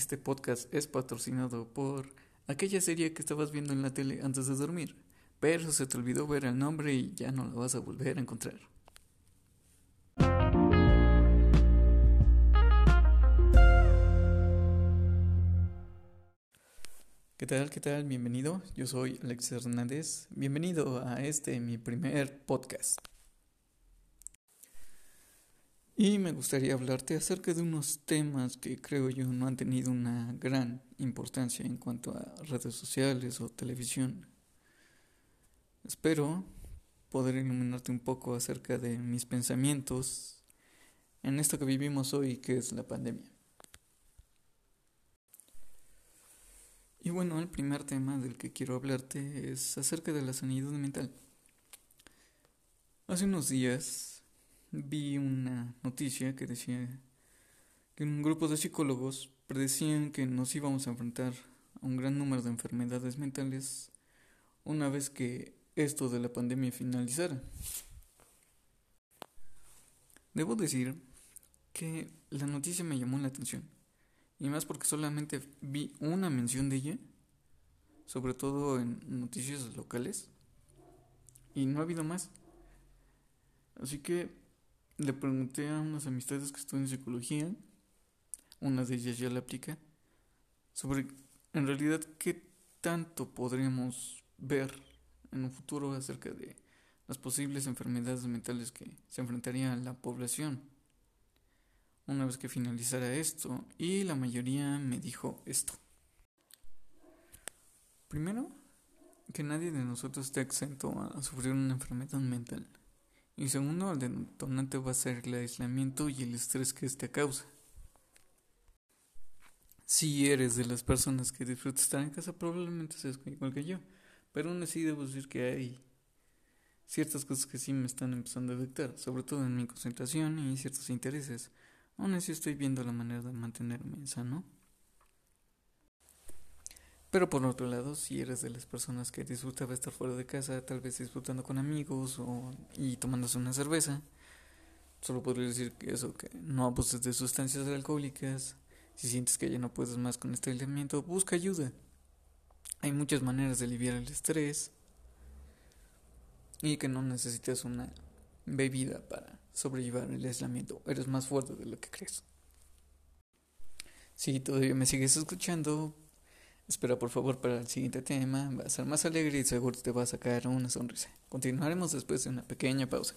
Este podcast es patrocinado por aquella serie que estabas viendo en la tele antes de dormir, pero se te olvidó ver el nombre y ya no la vas a volver a encontrar. ¿Qué tal? ¿Qué tal? Bienvenido. Yo soy Alex Hernández. Bienvenido a este mi primer podcast. Y me gustaría hablarte acerca de unos temas que creo yo no han tenido una gran importancia en cuanto a redes sociales o televisión. Espero poder iluminarte un poco acerca de mis pensamientos en esto que vivimos hoy, que es la pandemia. Y bueno, el primer tema del que quiero hablarte es acerca de la sanidad mental. Hace unos días vi una noticia que decía que un grupo de psicólogos predecían que nos íbamos a enfrentar a un gran número de enfermedades mentales una vez que esto de la pandemia finalizara. Debo decir que la noticia me llamó la atención, y más porque solamente vi una mención de ella, sobre todo en noticias locales, y no ha habido más. Así que le pregunté a unas amistades que estudian psicología, una de ellas ya la aplica, sobre en realidad qué tanto podríamos ver en un futuro acerca de las posibles enfermedades mentales que se enfrentaría la población una vez que finalizara esto y la mayoría me dijo esto. Primero, que nadie de nosotros está exento a sufrir una enfermedad mental. Y segundo, el detonante va a ser el aislamiento y el estrés que este causa. Si eres de las personas que disfruta estar en casa, probablemente seas igual que yo. Pero aún así debo decir que hay ciertas cosas que sí me están empezando a afectar, sobre todo en mi concentración y ciertos intereses. Aún así estoy viendo la manera de mantenerme sano. Pero por otro lado, si eres de las personas que disfrutaba estar fuera de casa, tal vez disfrutando con amigos o, y tomándose una cerveza, solo podría decir que eso, que no abuses de sustancias alcohólicas. Si sientes que ya no puedes más con este aislamiento, busca ayuda. Hay muchas maneras de aliviar el estrés y que no necesitas una bebida para sobrellevar el aislamiento. Eres más fuerte de lo que crees. Si todavía me sigues escuchando, Espera por favor para el siguiente tema, va a ser más alegre y seguro te va a sacar una sonrisa. Continuaremos después de una pequeña pausa.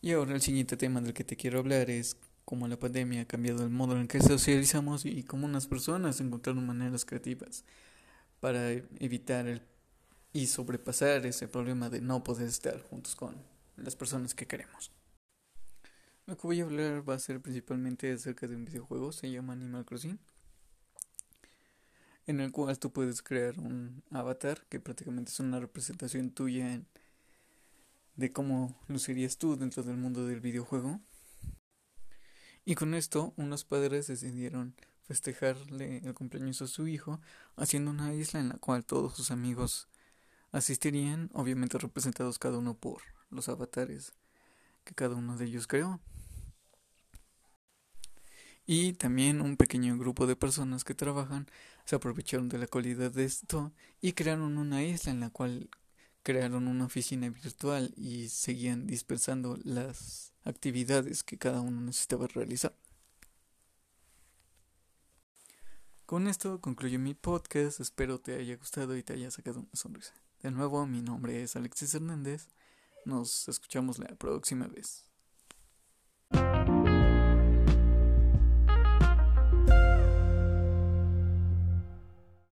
Y ahora el siguiente tema del que te quiero hablar es cómo la pandemia ha cambiado el modo en que socializamos y cómo unas personas encontraron maneras creativas para evitar el, y sobrepasar ese problema de no poder estar juntos con las personas que queremos. Lo que voy a hablar va a ser principalmente acerca de un videojuego, se llama Animal Crossing, en el cual tú puedes crear un avatar que prácticamente es una representación tuya de cómo lucirías tú dentro del mundo del videojuego. Y con esto unos padres decidieron festejarle el cumpleaños a su hijo, haciendo una isla en la cual todos sus amigos asistirían, obviamente representados cada uno por los avatares que cada uno de ellos creó. Y también un pequeño grupo de personas que trabajan se aprovecharon de la calidad de esto y crearon una isla en la cual crearon una oficina virtual y seguían dispersando las actividades que cada uno necesitaba realizar. Con esto concluyo mi podcast, espero te haya gustado y te haya sacado una sonrisa. De nuevo, mi nombre es Alexis Hernández, nos escuchamos la próxima vez.